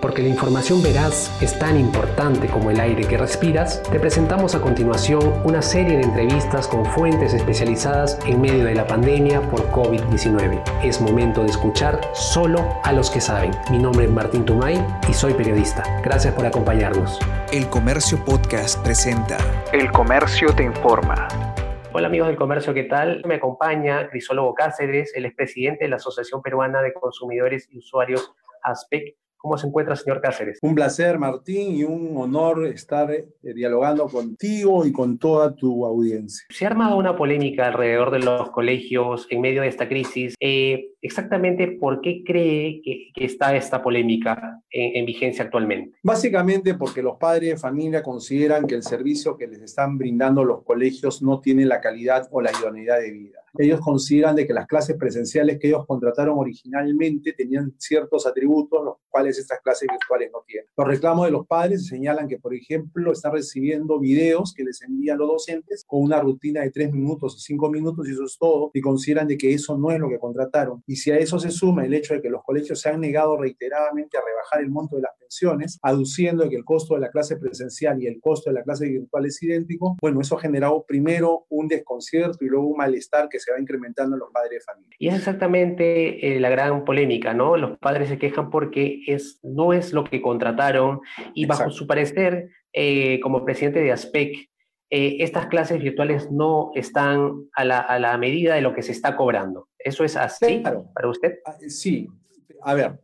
Porque la información veraz es tan importante como el aire que respiras, te presentamos a continuación una serie de entrevistas con fuentes especializadas en medio de la pandemia por COVID-19. Es momento de escuchar solo a los que saben. Mi nombre es Martín Tumay y soy periodista. Gracias por acompañarnos. El Comercio Podcast presenta El Comercio te informa. Hola amigos del comercio, ¿qué tal? Me acompaña Crisólogo Cáceres, el expresidente de la Asociación Peruana de Consumidores y Usuarios ASPEC, ¿Cómo se encuentra, señor Cáceres? Un placer, Martín, y un honor estar eh, dialogando contigo y con toda tu audiencia. Se ha armado una polémica alrededor de los colegios en medio de esta crisis. Eh, exactamente, ¿por qué cree que, está esta polémica en, en, vigencia actualmente? Básicamente porque los padres de familia consideran que el servicio que les están brindando los colegios no tiene la calidad o la idoneidad de vida ellos consideran de que las clases presenciales que ellos contrataron originalmente tenían ciertos atributos, los cuales estas clases virtuales no tienen. Los reclamos de los padres señalan que, por ejemplo, están recibiendo videos que les envían los docentes con una rutina de tres minutos o cinco minutos y eso es todo, y consideran de que eso no es lo que contrataron. Y si a eso se suma el hecho de que los colegios se han negado reiteradamente a rebajar el monto de las aduciendo que el costo de la clase presencial y el costo de la clase virtual es idéntico, bueno, eso ha generado primero un desconcierto y luego un malestar que se va incrementando en los padres de familia. Y es exactamente eh, la gran polémica, ¿no? Los padres se quejan porque es, no es lo que contrataron y bajo su parecer, eh, como presidente de ASPEC, eh, estas clases virtuales no están a la, a la, medida de lo que se está cobrando. ¿Eso es así para usted? Ah, sí. A ver,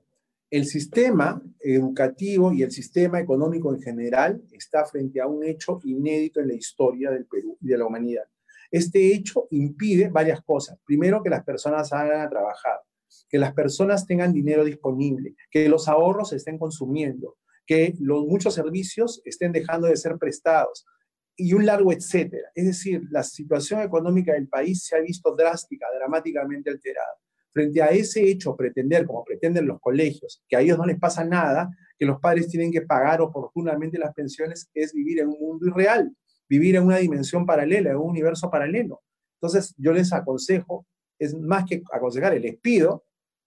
el sistema educativo y el sistema económico en general está frente a un hecho inédito en la historia del Perú y de la humanidad. Este hecho impide varias cosas. Primero, que las personas salgan a trabajar, que las personas tengan dinero disponible, que los ahorros estén consumiendo, que los muchos servicios estén dejando de ser prestados y un largo etcétera. Es decir, la situación económica del país se ha visto drástica, dramáticamente alterada. Frente a ese hecho, pretender, como pretenden los colegios, que a ellos no les pasa nada, que los padres tienen que pagar oportunamente las pensiones, es vivir en un mundo irreal vivir en una dimensión paralela, en un universo paralelo. Entonces, yo les aconsejo, es más que aconsejar, les pido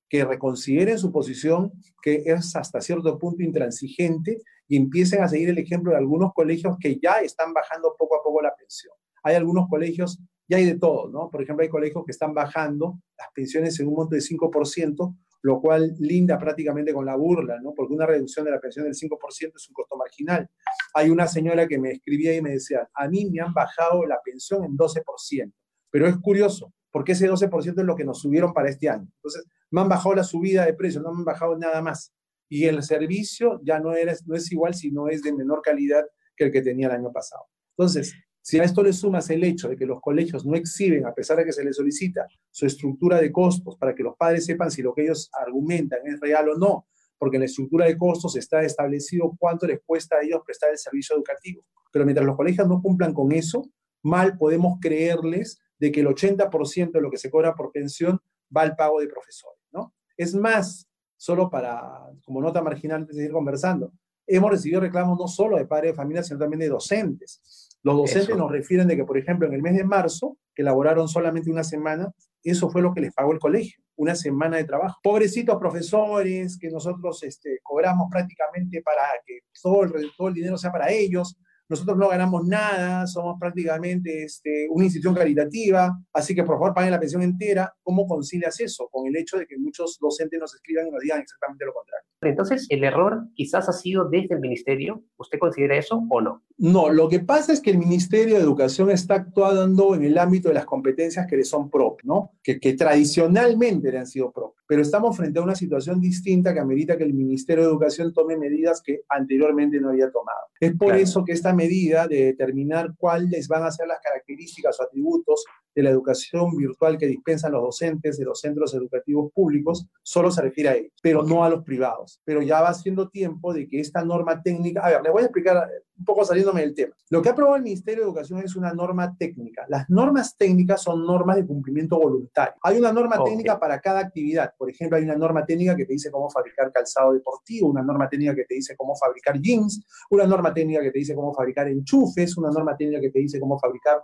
que reconsideren su posición, que es hasta cierto punto intransigente, y empiecen a seguir el ejemplo de algunos colegios que ya están bajando poco a poco la pensión. Hay algunos colegios, ya hay de todo, ¿no? Por ejemplo, hay colegios que están bajando las pensiones en un monto de 5%, lo cual linda prácticamente con la burla, ¿no? Porque una reducción de la pensión del 5% es un costo marginal. Hay una señora que me escribía y me decía, a mí me han bajado la pensión en 12%, pero es curioso, porque ese 12% es lo que nos subieron para este año. Entonces, me han bajado la subida de precio, no me han bajado nada más. Y el servicio ya no, era, no es igual, sino es de menor calidad que el que tenía el año pasado. Entonces, si a esto le sumas el hecho de que los colegios no exhiben, a pesar de que se les solicita, su estructura de costos para que los padres sepan si lo que ellos argumentan es real o no, porque en la estructura de costos está establecido cuánto les cuesta a ellos prestar el servicio educativo. Pero mientras los colegios no cumplan con eso, mal podemos creerles de que el 80% de lo que se cobra por pensión va al pago de profesores, ¿no? Es más, solo para, como nota marginal de seguir conversando, hemos recibido reclamos no solo de padres de familia, sino también de docentes los docentes nos refieren de que, por ejemplo, en el mes de marzo, que elaboraron solamente una semana, eso fue lo que les pagó el colegio, una semana de trabajo. Pobrecitos profesores que nosotros este, cobramos prácticamente para que todo el, todo el dinero sea para ellos, nosotros no ganamos nada, somos prácticamente este, una institución caritativa, así que por favor paguen la pensión entera. ¿Cómo concilias eso con el hecho de que muchos docentes nos escriban y nos digan exactamente lo contrario? Entonces, ¿el error quizás ha sido desde el ministerio? ¿Usted considera eso o no? No, lo que pasa es que el Ministerio de Educación está actuando en el ámbito de las competencias que le son propias, ¿no? Que, que tradicionalmente le han sido propias pero estamos frente a una situación distinta que amerita que el Ministerio de Educación tome medidas que anteriormente no había tomado. Es por eso que esta medida de determinar cuáles van a ser las características o atributos de la educación virtual que dispensan los docentes de los centros educativos públicos solo se refiere a ellos, pero no a los privados. Pero ya va siendo tiempo de que esta norma técnica, a ver, le voy a explicar un poco saliéndome del tema. Lo que ha aprobado el Ministerio de Educación es una norma técnica. Las normas técnicas son normas de cumplimiento voluntario. Hay una norma técnica para cada actividad. Por ejemplo, hay una norma técnica que te dice cómo fabricar calzado deportivo, una norma técnica que te dice cómo fabricar jeans, una norma técnica que te dice cómo fabricar enchufes, una norma técnica que te dice cómo fabricar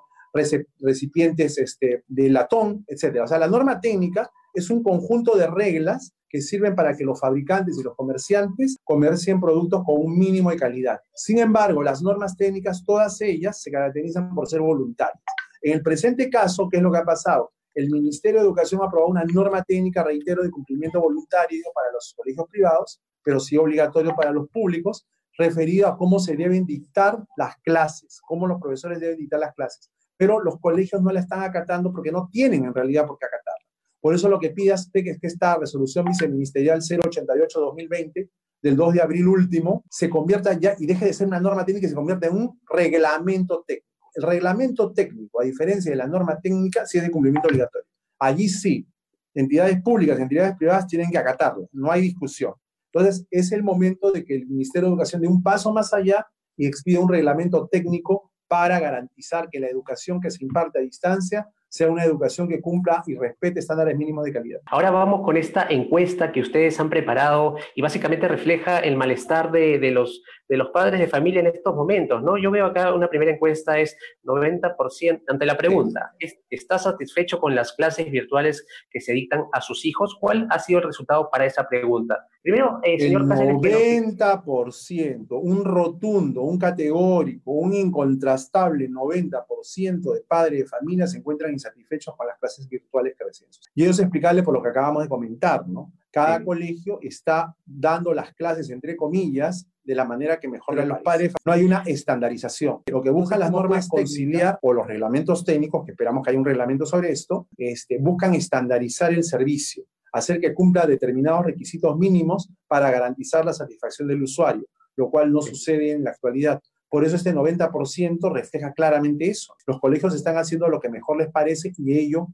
recipientes este, de latón, etc. O sea, la norma técnica es un conjunto de reglas que sirven para que los fabricantes y los comerciantes comercien productos con un mínimo de calidad. Sin embargo, las normas técnicas, todas ellas se caracterizan por ser voluntarias. En el presente caso, ¿qué es lo que ha pasado? El Ministerio de Educación ha aprobado una norma técnica, reitero, de cumplimiento voluntario para los colegios privados, pero sí obligatorio para los públicos, referido a cómo se deben dictar las clases, cómo los profesores deben dictar las clases. Pero los colegios no la están acatando porque no tienen en realidad por qué acatarla. Por eso lo que pide ASPEC es que esta resolución viceministerial 088-2020 del 2 de abril último se convierta ya y deje de ser una norma técnica y se convierta en un reglamento técnico. El reglamento técnico, a diferencia de la norma técnica, sí es de cumplimiento obligatorio. Allí sí, entidades públicas, entidades privadas tienen que acatarlo, no hay discusión. Entonces, es el momento de que el Ministerio de Educación dé un paso más allá y expida un reglamento técnico para garantizar que la educación que se imparte a distancia sea una educación que cumpla y respete estándares mínimos de calidad. Ahora vamos con esta encuesta que ustedes han preparado y básicamente refleja el malestar de, de, los, de los padres de familia en estos momentos, ¿no? Yo veo acá una primera encuesta es 90%, ante la pregunta, ¿está satisfecho con las clases virtuales que se dictan a sus hijos? ¿Cuál ha sido el resultado para esa pregunta? Primero, eh, señor el 90%, un rotundo, un categórico, un incontrastable 90% de padres de familia se encuentran insatisfechos con las clases virtuales que reciben. Y eso es explicable por lo que acabamos de comentar, ¿no? Cada colegio está dando las clases, entre comillas, de la manera que mejor los padres. No hay una estandarización. Lo que buscan las normas conciliar o los reglamentos técnicos, que esperamos que haya un reglamento sobre esto, este, buscan estandarizar el servicio hacer que cumpla determinados requisitos mínimos para garantizar la satisfacción del usuario, lo cual no sucede en la actualidad. Por eso este 90% refleja claramente eso. Los colegios están haciendo lo que mejor les parece y ello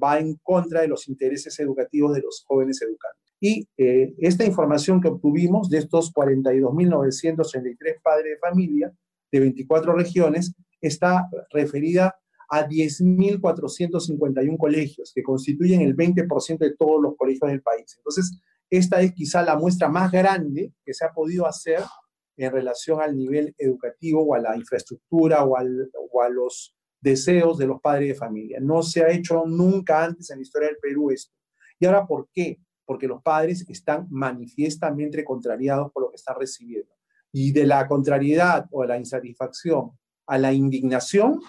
va en contra de los intereses educativos de los jóvenes educantes. Y eh, esta información que obtuvimos de estos 42.933 padres de familia de 24 regiones está referida a 10.451 colegios, que constituyen el 20% de todos los colegios del país. Entonces, esta es quizá la muestra más grande que se ha podido hacer en relación al nivel educativo o a la infraestructura o, o a los deseos de los padres de familia. No se ha hecho nunca antes en la historia del Perú esto. ¿Y ahora por qué? Porque los padres están manifiestamente contrariados por lo que están recibiendo. Y de la contrariedad o de la insatisfacción a la indignación,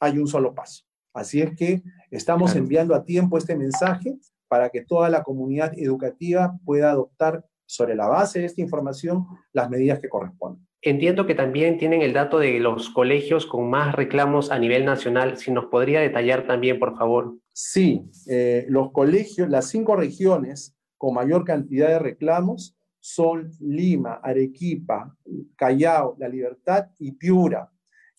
hay un solo paso. Así es que estamos enviando a tiempo este mensaje para que toda la comunidad educativa pueda adoptar sobre la base de esta información las medidas que corresponden. Entiendo que también tienen el dato de los colegios con más reclamos a nivel nacional. Si nos podría detallar también, por favor. Sí, eh, los colegios, las cinco regiones con mayor cantidad de reclamos son Lima, Arequipa, Callao, La Libertad y Piura.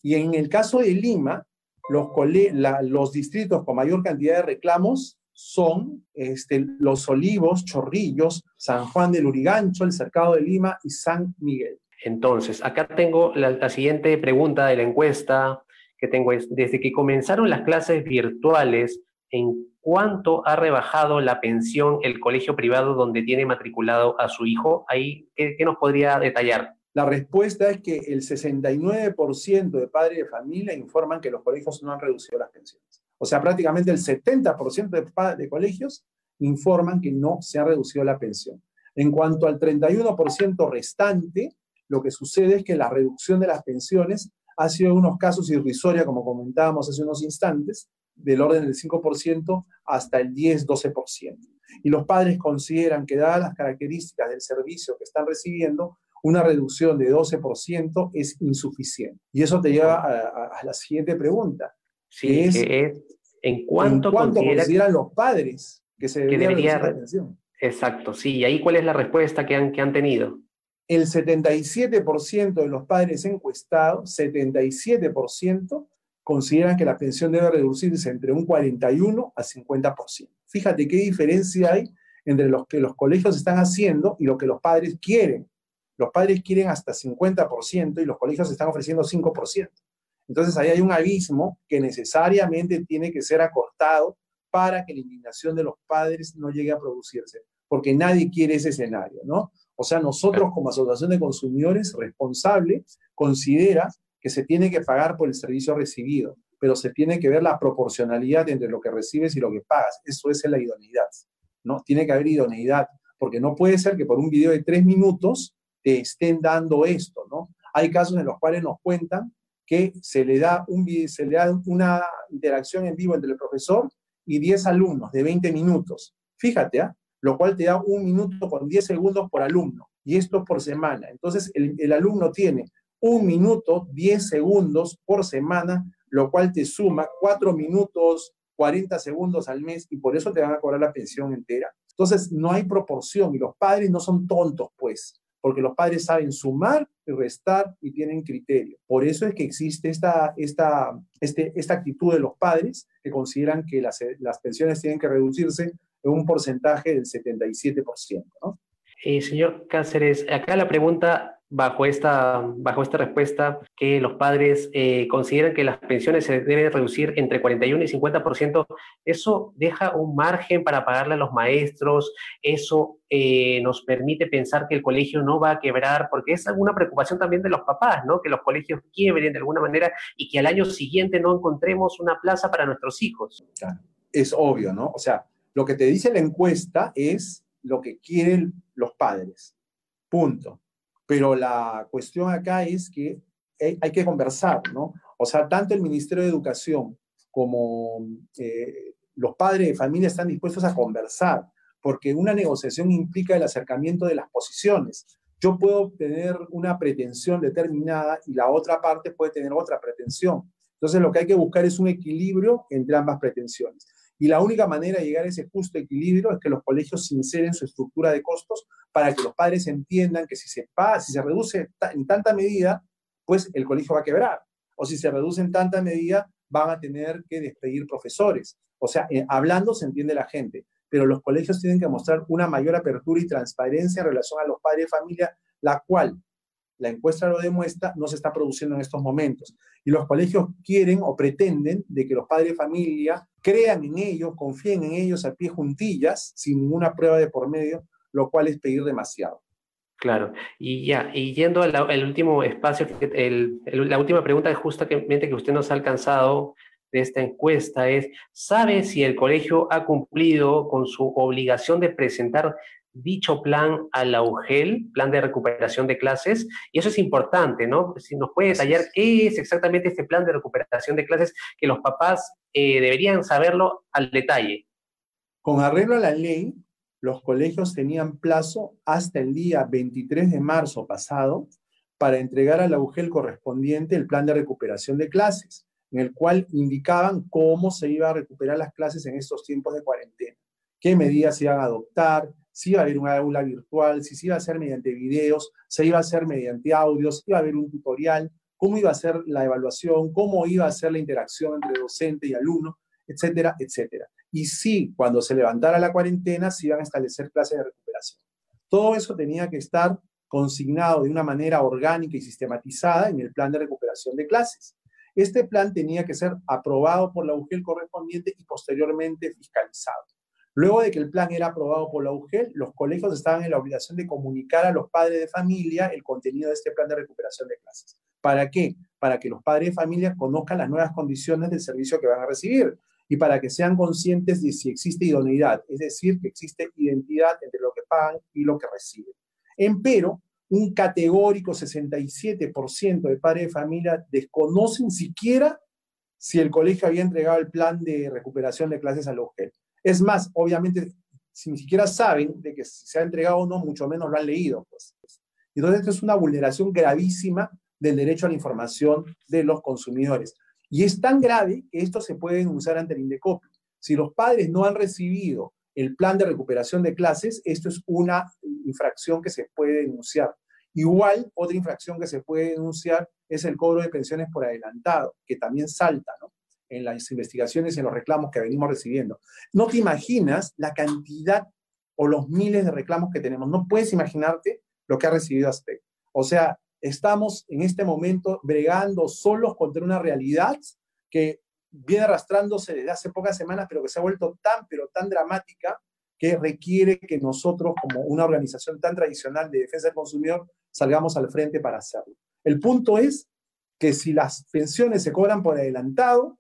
Y en el caso de Lima, los, distritos con mayor cantidad de reclamos son este, Los Olivos, Chorrillos, San Juan del Urigancho, el Cercado de Lima y San Miguel. Entonces, acá tengo la, siguiente pregunta de la encuesta que tengo es, desde que comenzaron las clases virtuales, ¿en cuánto ha rebajado la pensión el colegio privado donde tiene matriculado a su hijo? Ahí, ¿qué, nos podría detallar? La respuesta es que el 69% de padres de familia informan que los colegios no han reducido las pensiones. O sea, prácticamente el 70% de, de colegios informan que no se ha reducido la pensión. En cuanto al 31% restante, lo que sucede es que la reducción de las pensiones ha sido en unos casos irrisoria, como comentábamos hace unos instantes, del orden del 5% hasta el 10-12%. Y los padres consideran que dadas las características del servicio que están recibiendo, una reducción de 12% es insuficiente. Y eso te lleva a, la siguiente pregunta. Sí, es, ¿en cuánto, consideran los padres que se debería, la pensión? Exacto, sí. ¿Y ahí cuál es la respuesta que han, que han tenido? El 77% de los padres encuestados, 77%, consideran que la pensión debe reducirse entre un 41 a 50%. Fíjate qué diferencia hay entre lo que los colegios están haciendo y lo que los padres quieren. Los padres quieren hasta 50% y los colegios están ofreciendo 5%. Entonces ahí hay un abismo que necesariamente tiene que ser acortado para que la indignación de los padres no llegue a producirse, porque nadie quiere ese escenario, ¿no? O sea, nosotros como asociación de consumidores responsable considera que se tiene que pagar por el servicio recibido. pero se tiene que ver la proporcionalidad entre lo que recibes y lo que pagas. Eso es la idoneidad, ¿no? Tiene que haber idoneidad, porque no puede ser que por un video de tres minutos te estén dando esto, ¿no? Hay casos en los cuales nos cuentan que se le da, un, se le da una interacción en vivo entre el profesor y 10 alumnos de 20 minutos. Fíjate, ¿ah? Lo cual te da un minuto con 10 segundos por alumno, y esto por semana. Entonces, el, alumno tiene un minuto, 10 segundos por semana, lo cual te suma 4 minutos, 40 segundos al mes, y por eso te van a cobrar la pensión entera. Entonces, no hay proporción, y los padres no son tontos, pues porque los padres saben sumar y restar y tienen criterio. Por eso es que existe esta, esta, este, esta actitud de los padres que consideran que las, las pensiones tienen que reducirse un porcentaje del 77%. ¿no? Eh, señor Cáceres, acá la pregunta bajo esta, bajo esta respuesta que los padres eh, consideran que las pensiones se deben reducir entre 41 y 50%, eso deja un margen para pagarle a los maestros, eso eh, nos permite pensar que el colegio no va a quebrar, porque es alguna preocupación también de los papás, ¿no? Que los colegios quiebren de alguna manera y que al año siguiente no encontremos una plaza para nuestros hijos. Es obvio, ¿no? O sea, lo que te dice la encuesta es lo que quieren los padres. Punto pero la cuestión acá es que hay que conversar, ¿no? O sea, tanto el Ministerio de Educación como eh, los padres de familia están dispuestos a conversar, porque una negociación implica el acercamiento de las posiciones. Yo puedo tener una pretensión determinada y la otra parte puede tener otra pretensión. Entonces, lo que hay que buscar es un equilibrio entre ambas pretensiones. Y la única manera de llegar a ese justo equilibrio es que los colegios sinceren su estructura de costos para que los padres entiendan que si se, si se reduce en tanta medida, pues el colegio va a quebrar. O si se reduce en tanta medida, van a tener que despedir profesores. O sea, eh, hablando se entiende la gente, pero los colegios tienen que mostrar una mayor apertura y transparencia en relación a los padres de familia, la cual la encuesta lo demuestra, no se está produciendo en estos momentos. Y los colegios quieren o pretenden de que los padres de familia crean en ellos, confíen en ellos a pie juntillas, sin ninguna prueba de por medio, lo cual es pedir demasiado. Claro, y ya, y yendo al, último espacio, la última pregunta justamente que usted nos ha alcanzado de esta encuesta es, ¿sabe si el colegio ha cumplido con su obligación de presentar dicho plan a la UGEL, plan de recuperación de clases, y eso es importante, ¿no? Si nos puede detallar qué es exactamente este plan de recuperación de clases, que los papás eh, deberían saberlo al detalle. Con arreglo a la ley, los colegios tenían plazo hasta el día 23 de marzo pasado para entregar a la UGEL correspondiente el plan de recuperación de clases, en el cual indicaban cómo se iba a recuperar las clases en estos tiempos de cuarentena, qué medidas se iban a adoptar, si iba a haber una aula virtual, si se iba a hacer mediante videos, se iba a hacer mediante audios, iba a haber un tutorial, cómo iba a ser la evaluación, cómo iba a ser la interacción entre docente y alumno, etcétera, etcétera. Y si cuando se levantara la cuarentena, se iban a establecer clases de recuperación. Todo eso tenía que estar consignado de una manera orgánica y sistematizada en el plan de recuperación de clases. Este plan tenía que ser aprobado por la UGEL correspondiente y posteriormente fiscalizado. Luego de que el plan era aprobado por la UGEL, los colegios estaban en la obligación de comunicar a los padres de familia el contenido de este plan de recuperación de clases. ¿Para qué? Para que los padres de familia conozcan las nuevas condiciones del servicio que van a recibir y para que sean conscientes de si existe idoneidad, es decir, que existe identidad entre lo que pagan y lo que reciben. Empero, un categórico 67% de padres de familia desconocen siquiera si el colegio había entregado el plan de recuperación de clases a la UGEL. Es más, obviamente, si ni siquiera saben de que se ha entregado o no, mucho menos lo han leído. Pues. Entonces, esto es una vulneración gravísima del derecho a la información de los consumidores. Y es tan grave que esto se puede denunciar ante el INDECOPI. Si los padres no han recibido el plan de recuperación de clases, esto es una infracción que se puede denunciar. Igual, otra infracción que se puede denunciar es el cobro de pensiones por adelantado, que también salta, ¿no? En las investigaciones y en los reclamos que venimos recibiendo. No te imaginas la cantidad o los miles de reclamos que tenemos. No puedes imaginarte lo que ha recibido ASPEC. O sea, estamos en este momento bregando solos contra una realidad que viene arrastrándose desde hace pocas semanas, pero que se ha vuelto tan, pero tan dramática que requiere que nosotros, como una organización tan tradicional de defensa del consumidor, salgamos al frente para hacerlo. El punto es que si las pensiones se cobran por adelantado,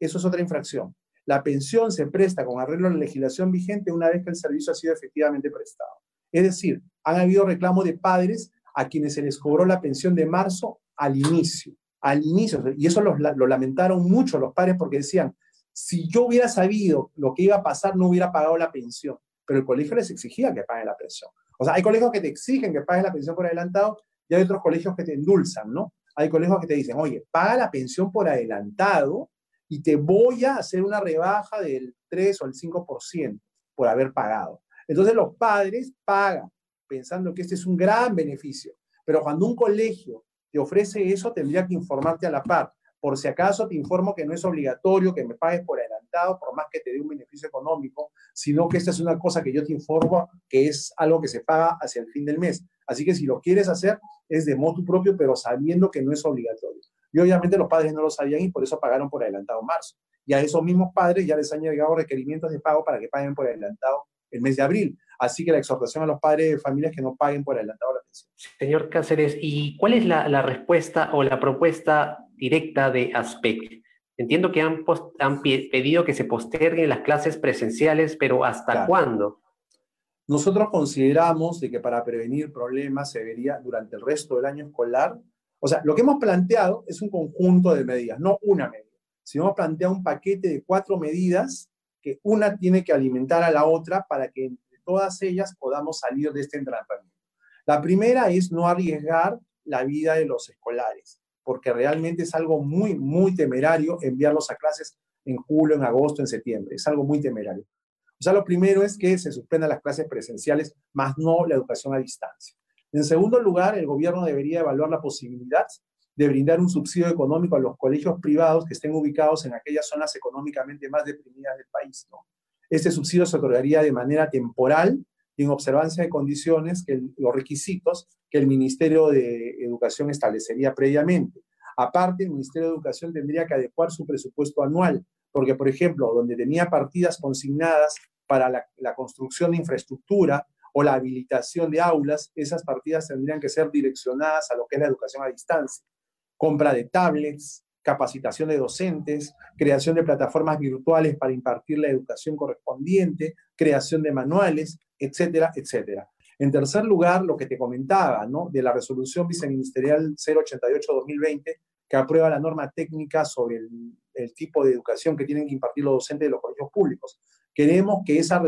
eso es otra infracción. La pensión se presta con arreglo a la legislación vigente una vez que el servicio ha sido efectivamente prestado. Es decir, han habido reclamos de padres a quienes se les cobró la pensión de marzo al inicio, al inicio. Y eso lo, lo lamentaron mucho los padres porque decían, si yo hubiera sabido lo que iba a pasar, no hubiera pagado la pensión. Pero el colegio les exigía que paguen la pensión. O sea, hay colegios que te exigen que pagues la pensión por adelantado y hay otros colegios que te endulzan, ¿no? Hay colegios que te dicen, oye, paga la pensión por adelantado y te voy a hacer una rebaja del 3 o el 5% por haber pagado. Entonces los padres pagan pensando que este es un gran beneficio, pero cuando un colegio te ofrece eso, tendría que informarte a la par. Por si acaso te informo que no es obligatorio que me pagues por adelantado, por más que te dé un beneficio económico, sino que esta es una cosa que yo te informo que es algo que se paga hacia el fin del mes. Así que si lo quieres hacer, es de modo propio, pero sabiendo que no es obligatorio. Y obviamente los padres no lo sabían y por eso pagaron por adelantado marzo. Y a esos mismos padres ya les han llegado requerimientos de pago para que paguen por adelantado el mes de abril. Así que la exhortación a los padres de familias que no paguen por adelantado la pensión. Señor Cáceres, ¿y cuál es la, respuesta o la propuesta directa de ASPEC? Entiendo que han, han pedido que se posterguen las clases presenciales, pero ¿hasta cuándo? Nosotros consideramos de que para prevenir problemas se debería durante el resto del año escolar o sea, lo que hemos planteado es un conjunto de medidas, no una medida, sino hemos planteado un paquete de cuatro medidas que una tiene que alimentar a la otra para que entre todas ellas podamos salir de este entrenamiento. La primera es no arriesgar la vida de los escolares, porque realmente es algo muy, muy temerario enviarlos a clases en julio, en agosto, en septiembre. Es algo muy temerario. O sea, lo primero es que se suspendan las clases presenciales, más no la educación a distancia. En segundo lugar, el gobierno debería evaluar la posibilidad de brindar un subsidio económico a los colegios privados que estén ubicados en aquellas zonas económicamente más deprimidas del país. Este subsidio se otorgaría de manera temporal y en observancia de condiciones, que los requisitos que el Ministerio de Educación establecería previamente. Aparte, el Ministerio de Educación tendría que adecuar su presupuesto anual, porque, por ejemplo, donde tenía partidas consignadas para la construcción de infraestructura, o la habilitación de aulas, esas partidas tendrían que ser direccionadas a lo que es la educación a distancia. Compra de tablets, capacitación de docentes, creación de plataformas virtuales para impartir la educación correspondiente, creación de manuales, etcétera, etcétera. En tercer lugar, lo que te comentaba, ¿no? De la resolución viceministerial 088-2020, que aprueba la norma técnica sobre el, el, tipo de educación que tienen que impartir los docentes de los colegios públicos. Queremos que esa,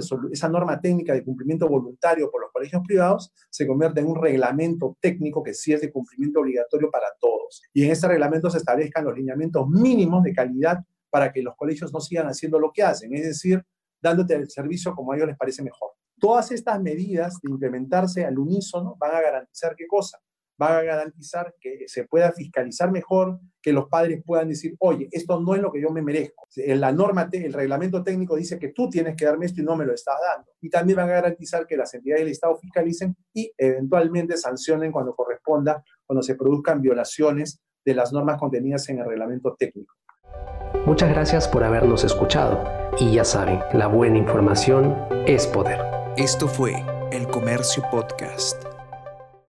norma técnica de cumplimiento voluntario por los colegios privados se convierta en un reglamento técnico que sí es de cumplimiento obligatorio para todos. Y en ese reglamento se establezcan los lineamientos mínimos de calidad para que los colegios no sigan haciendo lo que hacen, es decir, dándote el servicio como a ellos les parece mejor. Todas estas medidas de implementarse al unísono van a garantizar qué cosa? Va a garantizar que se pueda fiscalizar mejor, que los padres puedan decir, oye, esto no es lo que yo me merezco. La norma, el reglamento técnico dice que tú tienes que darme esto y no me lo estás dando. Y también va a garantizar que las entidades del Estado fiscalicen y eventualmente sancionen cuando corresponda, cuando se produzcan violaciones de las normas contenidas en el reglamento técnico. Muchas gracias por habernos escuchado. Y ya saben, la buena información es poder. Esto fue El Comercio Podcast.